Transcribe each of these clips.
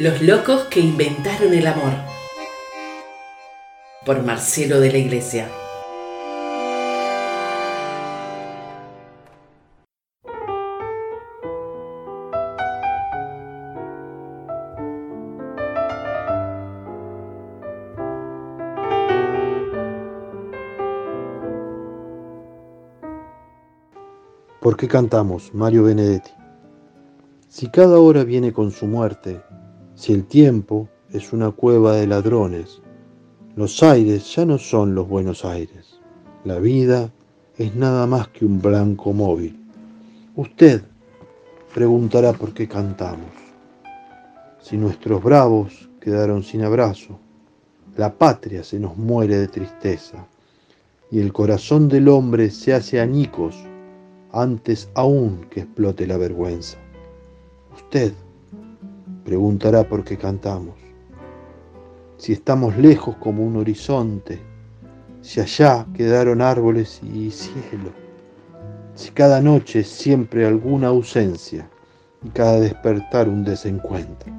Los locos que inventaron el amor. Por Marcelo de la Iglesia. ¿Por qué cantamos, Mario Benedetti? Si cada hora viene con su muerte, si el tiempo es una cueva de ladrones, los aires ya no son los buenos aires. La vida es nada más que un blanco móvil. Usted preguntará por qué cantamos. Si nuestros bravos quedaron sin abrazo, la patria se nos muere de tristeza y el corazón del hombre se hace añicos antes aún que explote la vergüenza. Usted preguntará por qué cantamos. Si estamos lejos como un horizonte, si allá quedaron árboles y cielo, si cada noche siempre alguna ausencia y cada despertar un desencuentro.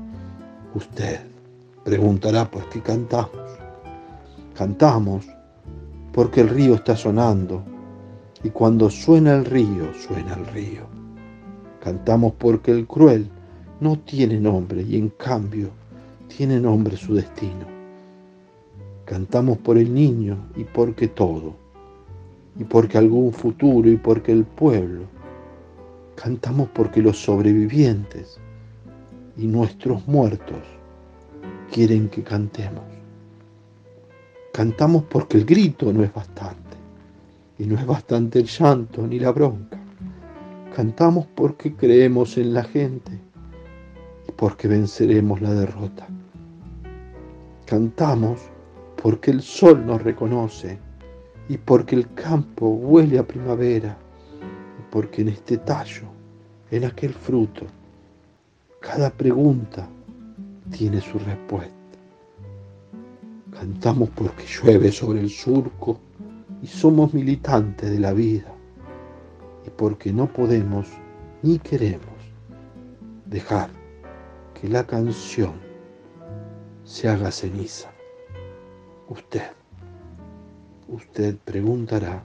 Usted preguntará por qué cantamos. Cantamos porque el río está sonando y cuando suena el río, suena el río. Cantamos porque el cruel no tiene nombre y en cambio tiene nombre su destino. Cantamos por el niño y porque todo, y porque algún futuro y porque el pueblo. Cantamos porque los sobrevivientes y nuestros muertos quieren que cantemos. Cantamos porque el grito no es bastante y no es bastante el llanto ni la bronca. Cantamos porque creemos en la gente porque venceremos la derrota. Cantamos porque el sol nos reconoce y porque el campo huele a primavera y porque en este tallo, en aquel fruto, cada pregunta tiene su respuesta. Cantamos porque llueve sobre el surco y somos militantes de la vida y porque no podemos ni queremos dejar que la canción se haga ceniza. Usted, usted preguntará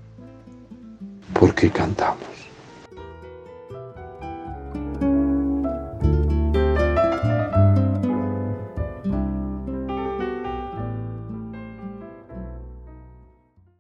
por qué cantamos.